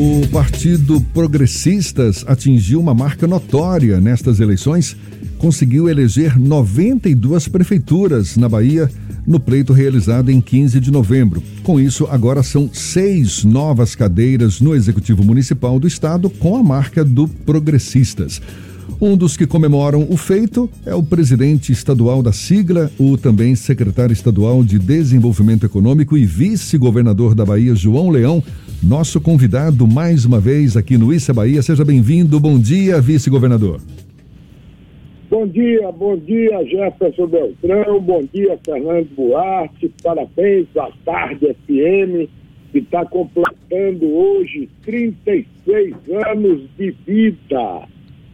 O Partido Progressistas atingiu uma marca notória nestas eleições, conseguiu eleger 92 prefeituras na Bahia no pleito realizado em 15 de novembro. Com isso, agora são seis novas cadeiras no Executivo Municipal do Estado com a marca do Progressistas. Um dos que comemoram o feito é o presidente estadual da sigla, o também secretário estadual de Desenvolvimento Econômico e vice-governador da Bahia, João Leão, nosso convidado mais uma vez aqui no Issa Bahia. Seja bem-vindo. Bom dia, vice-governador. Bom dia, bom dia, Jefferson Beltrão, bom dia, Fernando Buarte, parabéns à Tarde FM, que está completando hoje 36 anos de vida.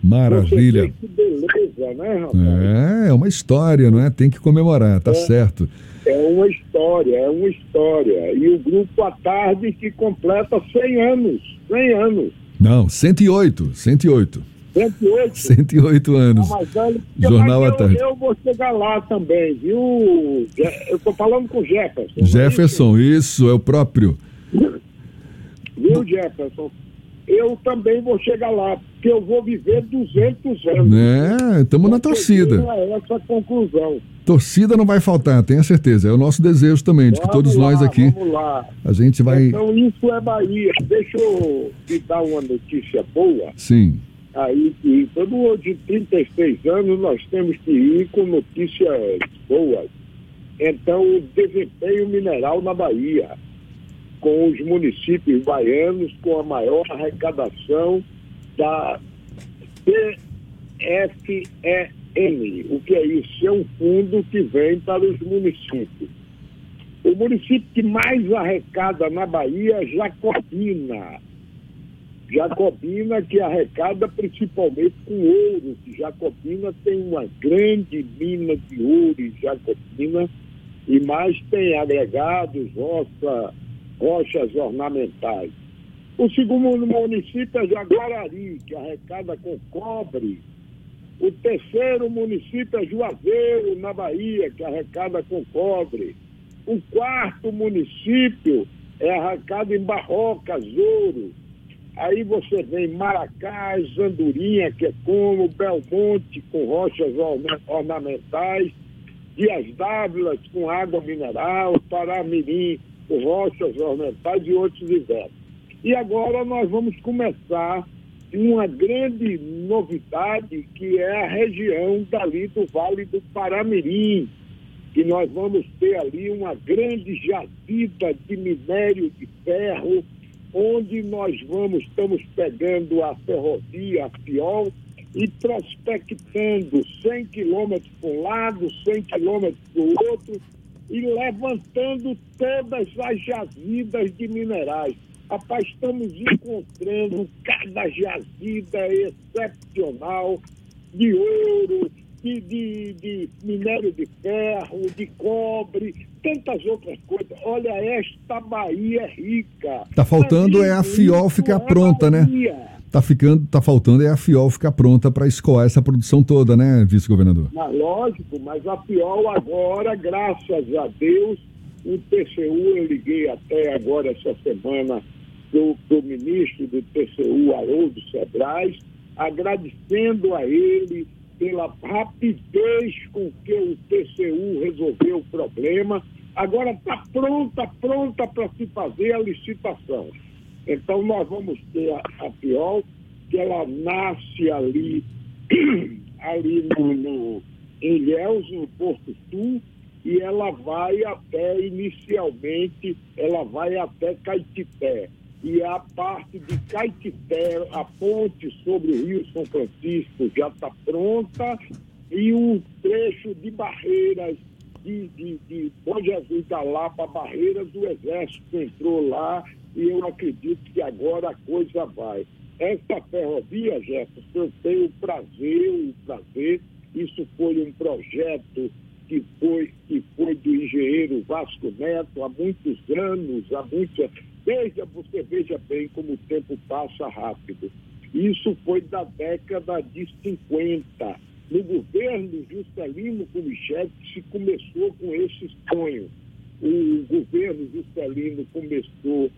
Maravilha. Que beleza, né, rapaz? É, é uma história, não é? Tem que comemorar, tá é. certo. É uma história, é uma história. E o Grupo à Tarde que completa 100 anos. 100 anos. Não, 108. 108. 108? 108 anos. Velho, Jornal à Tarde. Eu, vou chegar lá também, viu? Eu tô falando com o Jefferson. é Jefferson, isso, é o próprio. Viu, Jefferson? Eu também vou chegar lá, porque eu vou viver 200 anos. É, estamos na torcida. É essa conclusão. Torcida não vai faltar, tenha certeza. É o nosso desejo também, de que Vamos todos lá, nós aqui, Vamos lá. a gente vai. Então, isso é Bahia. Deixa eu te dar uma notícia boa. Sim. Aí, que todo de 36 anos nós temos que ir com notícias boas. Então, o desempenho mineral na Bahia, com os municípios baianos com a maior arrecadação da PFEM. O que é isso? É um fundo que vem para os municípios. O município que mais arrecada na Bahia é Jacobina. Jacobina que arrecada principalmente com ouro, Jacobina tem uma grande mina de ouro em Jacobina, e mais tem agregados, roça, rochas ornamentais. O segundo município é Jaguarari, que arrecada com cobre. O terceiro município é Juazeiro, na Bahia, que arrecada com cobre. O quarto município é arrecada em Barrocas, ouro. Aí você vem Maracás, Andorinha, que é como, Belmonte, com rochas ornamentais, Dias Dávilas, com água mineral, Paramirim, rochas ornamentais e outros diversos. E agora nós vamos começar uma grande novidade, que é a região dali do Vale do Paramirim, que nós vamos ter ali uma grande jazida de minério de ferro, onde nós vamos, estamos pegando a ferrovia, a FIOL, e prospectando 100 quilômetros para um lado, 100 quilômetros para o outro, e levantando todas as jazidas de minerais. Rapaz, estamos encontrando cada jazida excepcional de ouro, de, de, de, minério de ferro, de cobre, tantas outras coisas. Olha, esta Bahia é rica. Tá faltando é a FIOL ficar pronta, né? Tá ficando, tá faltando é a FIOL ficar pronta para escoar essa produção toda, né, vice-governador? Mas, lógico, mas a FIOL agora, graças a Deus, o TCU, eu liguei até agora essa semana do, do ministro do TCU, Haroldo Sebrais, agradecendo a ele pela rapidez com que o TCU resolveu o problema. Agora está pronta, pronta para se fazer a licitação. Então nós vamos ter a, a que ela nasce ali, ali no, no, em Ilhéus, no Porto Sul, e ela vai até, inicialmente, ela vai até Caetité. E a parte de Caetité, a ponte sobre o Rio São Francisco já está pronta, e o trecho de Barreiras, de, de, de Bom Jesus da Lapa, Barreiras, o Exército entrou lá e eu acredito que agora a coisa vai. Essa ferrovia, Jefferson, eu tenho o prazer, o prazer, isso foi um projeto que foi, que foi do engenheiro Vasco Neto há muitos anos, há muitos Veja, você veja bem como o tempo passa rápido. Isso foi da década de 50. No governo Juscelino Kubitschek se começou com esse sonho. O governo Juscelino começou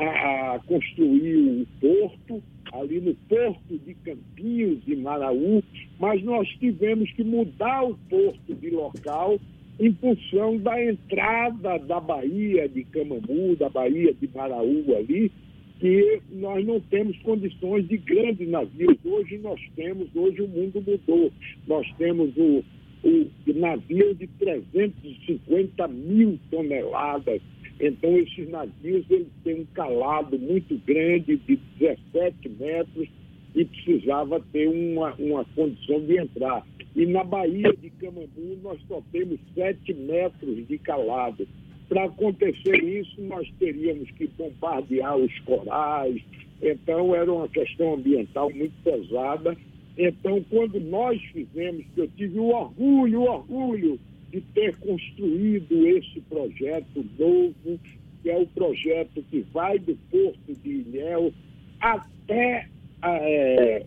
a, a construir o porto, ali no porto de Campinhos e Maraú, mas nós tivemos que mudar o porto de local em função da entrada da Bahia de Camamu, da Bahia de Maraú ali, que nós não temos condições de grandes navios. Hoje nós temos, hoje o mundo mudou. Nós temos o, o navio de 350 mil toneladas. Então, esses navios eles têm um calado muito grande, de 17 metros, e precisava ter uma, uma condição de entrar. E na Baía de Camambu, nós só temos 7 metros de calado. Para acontecer isso, nós teríamos que bombardear os corais. Então, era uma questão ambiental muito pesada. Então, quando nós fizemos, eu tive o orgulho, o orgulho de ter construído esse projeto novo, que é o projeto que vai do Porto de Ilhéu até, é,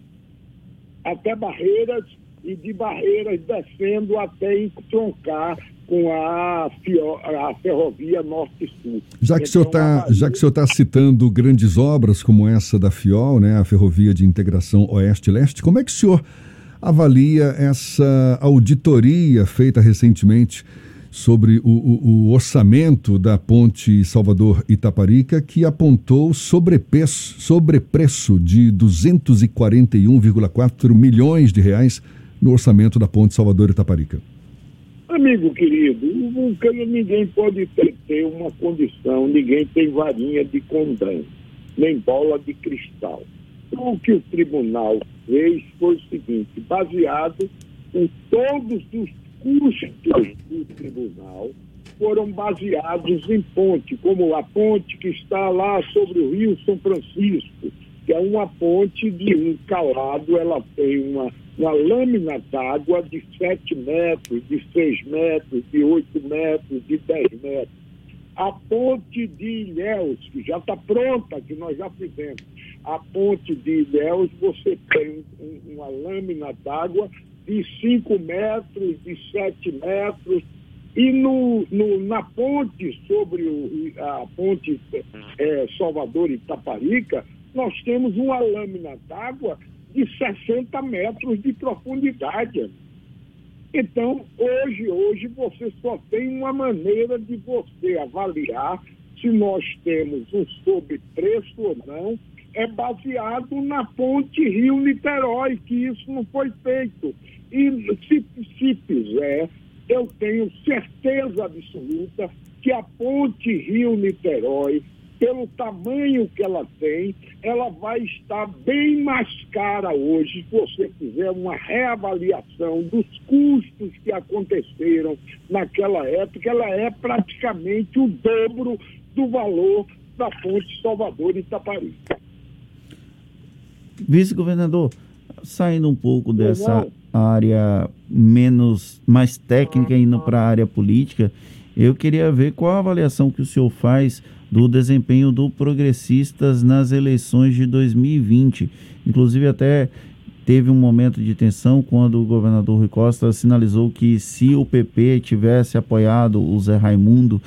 até Barreiras e de Barreiras descendo até entroncar com a, a ferrovia Norte-Sul. Já que então, o senhor está já que o senhor está citando grandes obras como essa da FIOL, né, a Ferrovia de Integração Oeste-Leste, como é que o senhor avalia essa auditoria feita recentemente sobre o, o, o orçamento da ponte Salvador-Itaparica, que apontou sobrepreço, sobrepreço de 241,4 milhões de reais no orçamento da ponte Salvador-Itaparica? Amigo querido, ninguém pode ter, uma condição, ninguém tem varinha de condão, nem bola de cristal. O que o tribunal fez foi o seguinte, baseado em todos os custos do tribunal, foram baseados em ponte, como a ponte que está lá sobre o Rio São Francisco, que é uma ponte de um calado, ela tem uma uma lâmina d'água de 7 metros, de 6 metros, de 8 metros, de 10 metros. A ponte de Ilhéus, que já está pronta, que nós já fizemos. A ponte de Ilhéus, você tem um, uma lâmina d'água de 5 metros, de 7 metros, e no, no, na ponte sobre o, a ponte é, Salvador Itaparica, nós temos uma lâmina d'água de 60 metros de profundidade. Então, hoje, hoje você só tem uma maneira de você avaliar se nós temos um sobrepreço ou não, é baseado na ponte Rio-Niterói, que isso não foi feito. E se, se fizer, eu tenho certeza absoluta que a ponte Rio-Niterói pelo tamanho que ela tem, ela vai estar bem mais cara hoje, se você fizer uma reavaliação dos custos que aconteceram naquela época, ela é praticamente o dobro do valor da ponte Salvador Itaparica. Vice-governador, saindo um pouco dessa área menos mais técnica indo para a área política, eu queria ver qual a avaliação que o senhor faz do desempenho do Progressistas nas eleições de 2020. Inclusive, até teve um momento de tensão quando o governador Rui Costa sinalizou que se o PP tivesse apoiado o Zé Raimundo,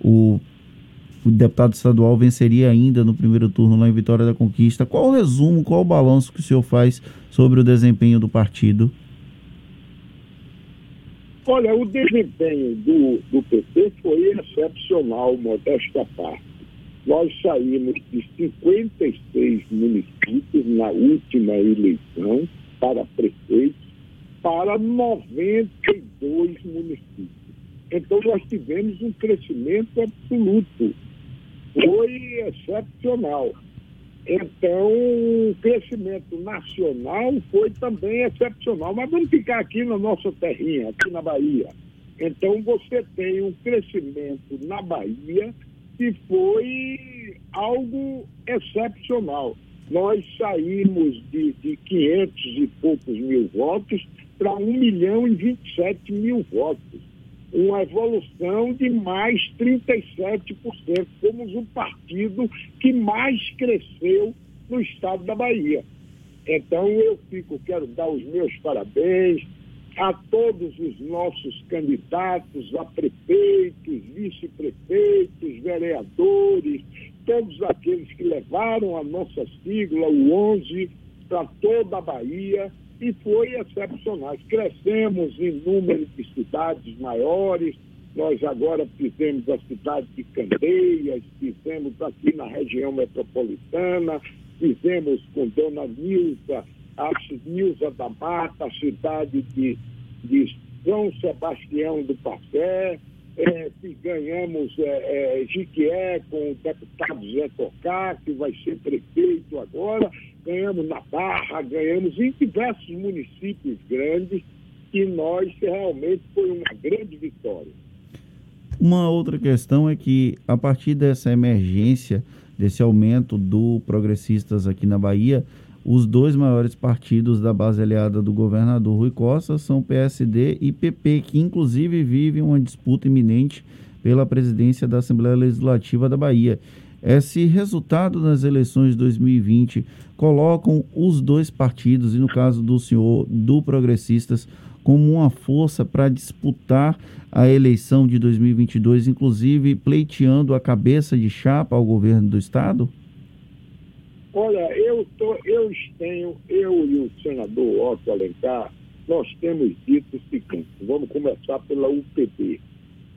o, o deputado estadual venceria ainda no primeiro turno lá em Vitória da Conquista. Qual o resumo, qual o balanço que o senhor faz sobre o desempenho do partido? Olha, o desempenho do, do PT foi excepcional, modesta parte. Nós saímos de 56 municípios na última eleição para prefeitos para 92 municípios. Então, nós tivemos um crescimento absoluto. Foi excepcional. Então, o crescimento nacional foi também excepcional. Mas vamos ficar aqui na nossa terrinha, aqui na Bahia. Então, você tem um crescimento na Bahia que foi algo excepcional. Nós saímos de, de 500 e poucos mil votos para 1 milhão e 27 mil votos. Uma evolução de mais 37%. Fomos o partido que mais cresceu no estado da Bahia. Então eu fico, quero dar os meus parabéns a todos os nossos candidatos a prefeitos, vice-prefeitos, vereadores, todos aqueles que levaram a nossa sigla, o 11, para toda a Bahia e foi excepcional. Crescemos em número de cidades maiores, nós agora fizemos a cidade de Candeias, fizemos aqui na região metropolitana, fizemos com Dona Nilza, a Nilza da Mata, a cidade de, de São Sebastião do Passé, é, ganhamos é, é, Jiquié com o deputado Zé Tocá, que vai ser prefeito agora, ganhamos na Barra, ganhamos em diversos municípios grandes, e nós realmente foi uma grande vitória. Uma outra questão é que, a partir dessa emergência, desse aumento do progressistas aqui na Bahia, os dois maiores partidos da base aliada do governador Rui Costa são PSD e PP, que inclusive vivem uma disputa iminente pela presidência da Assembleia Legislativa da Bahia. Esse resultado das eleições de 2020 colocam os dois partidos, e no caso do senhor, do Progressistas, como uma força para disputar a eleição de 2022, inclusive pleiteando a cabeça de chapa ao governo do Estado? Olha, eu, eu tenho, eu e o senador Otto Alencar, nós temos dito o seguinte, vamos começar pela UPB.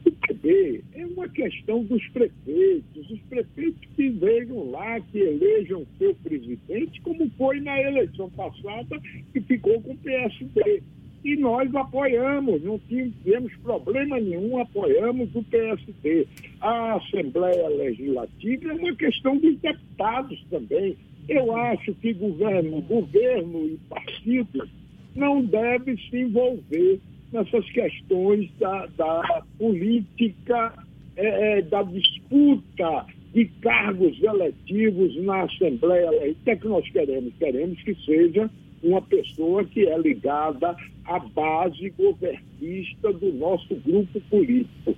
UPB é uma questão dos prefeitos, os prefeitos que vejam lá, que elejam seu presidente, como foi na eleição passada, que ficou com o PSD. E nós apoiamos, não tivemos problema nenhum, apoiamos o PSD. A Assembleia Legislativa é uma questão dos deputados também. Eu acho que governo, governo e partidos não devem se envolver nessas questões da, da política, é, é da disputa de cargos eletivos na Assembleia. O que é que nós queremos? Queremos que seja uma pessoa que é ligada à base governista do nosso grupo político.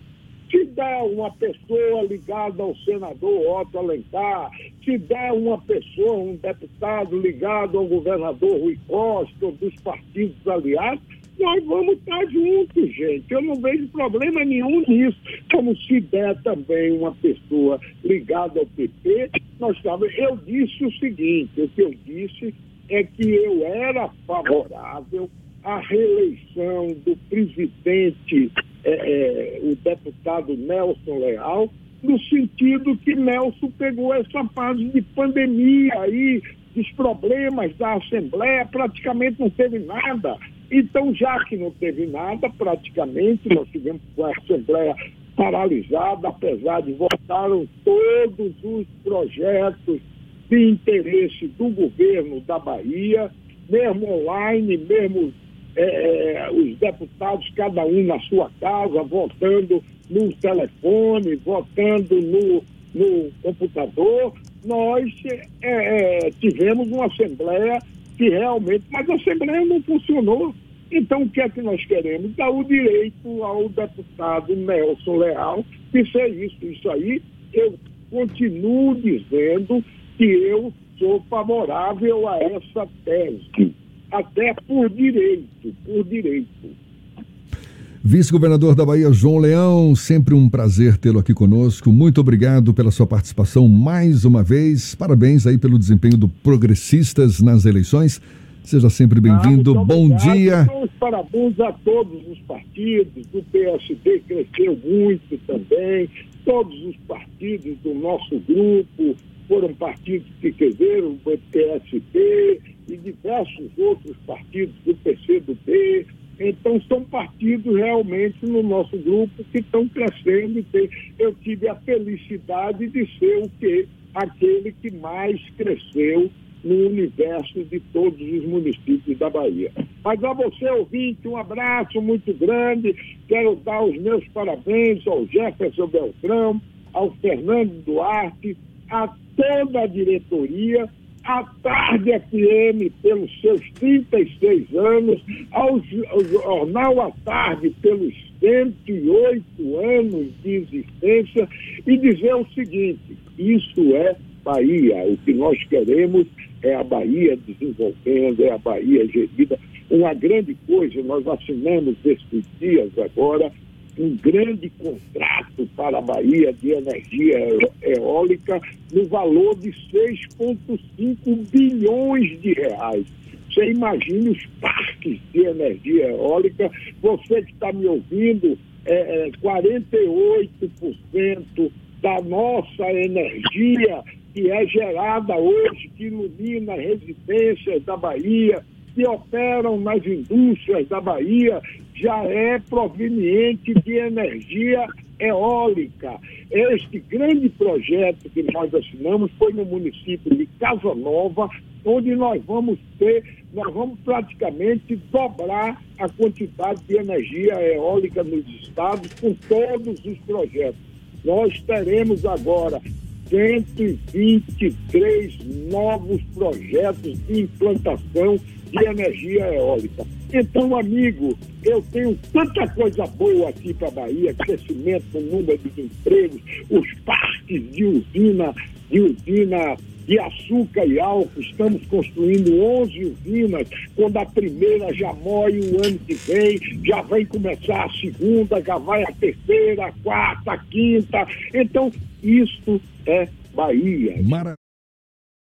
Se der uma pessoa ligada ao senador Otto Alencar, se der uma pessoa, um deputado ligado ao governador Rui Costa, dos partidos aliados, nós vamos estar juntos, gente. Eu não vejo problema nenhum nisso. Como se der também uma pessoa ligada ao PP, nós estamos. Eu disse o seguinte: o que eu disse é que eu era favorável à reeleição do presidente, é, é, o deputado Nelson Leal, no sentido que Nelson pegou essa fase de pandemia aí, dos problemas da Assembleia, praticamente não teve nada. Então, já que não teve nada, praticamente, nós tivemos a Assembleia paralisada, apesar de votaram todos os projetos de interesse do governo da Bahia, mesmo online, mesmo é, é, os deputados, cada um na sua casa, votando no telefone, votando no, no computador, nós é, é, tivemos uma Assembleia que realmente, mas a Assembleia não funcionou. Então, o que é que nós queremos? Dar o direito ao deputado Nelson Leal de ser isso. Isso aí, eu continuo dizendo que eu sou favorável a essa tese, até por direito, por direito. Vice-governador da Bahia, João Leão, sempre um prazer tê-lo aqui conosco. Muito obrigado pela sua participação mais uma vez. Parabéns aí pelo desempenho do Progressistas nas eleições. Seja sempre bem-vindo. Ah, Bom dia. Então, parabéns a todos os partidos. O PSD cresceu muito também. Todos os partidos do nosso grupo, foram partidos que quereram, o PSB e diversos outros partidos do PCdoB. Então, são partidos realmente no nosso grupo que estão crescendo. Eu tive a felicidade de ser o que? Aquele que mais cresceu no universo de todos os municípios da Bahia. Mas a você, ouvinte, um abraço muito grande. Quero dar os meus parabéns ao Jefferson Beltrão, ao Fernando Duarte, a toda a diretoria, à Tarde FM pelos seus 36 anos, ao, Jornal à Tarde pelos 108 anos de existência e dizer o seguinte: isso é Bahia. O que nós queremos é a Bahia desenvolvendo, é a Bahia gerida. Uma grande coisa, nós assinamos esses dias agora um grande contrato para a Bahia de energia eólica no valor de 6,5 bilhões de reais. Você imagine os parques de energia eólica. Você que está me ouvindo, é, é, 48% da nossa energia que é gerada hoje, que ilumina residências da Bahia, que operam nas indústrias da Bahia, já é proveniente de energia eólica. Este grande projeto que nós assinamos foi no município de Casa Nova, onde nós vamos ter, nós vamos praticamente dobrar a quantidade de energia eólica nos estados com todos os projetos. Nós teremos agora 123 novos projetos de implantação de energia eólica. Então, amigo, eu tenho tanta coisa boa aqui para a Bahia, crescimento número de empregos, os parques de usina, de usina de açúcar e álcool, estamos construindo 11 usinas, quando a primeira já morre o ano que vem, já vai começar a segunda, já vai a terceira, a quarta, a quinta. Então, isto é Bahia. Mara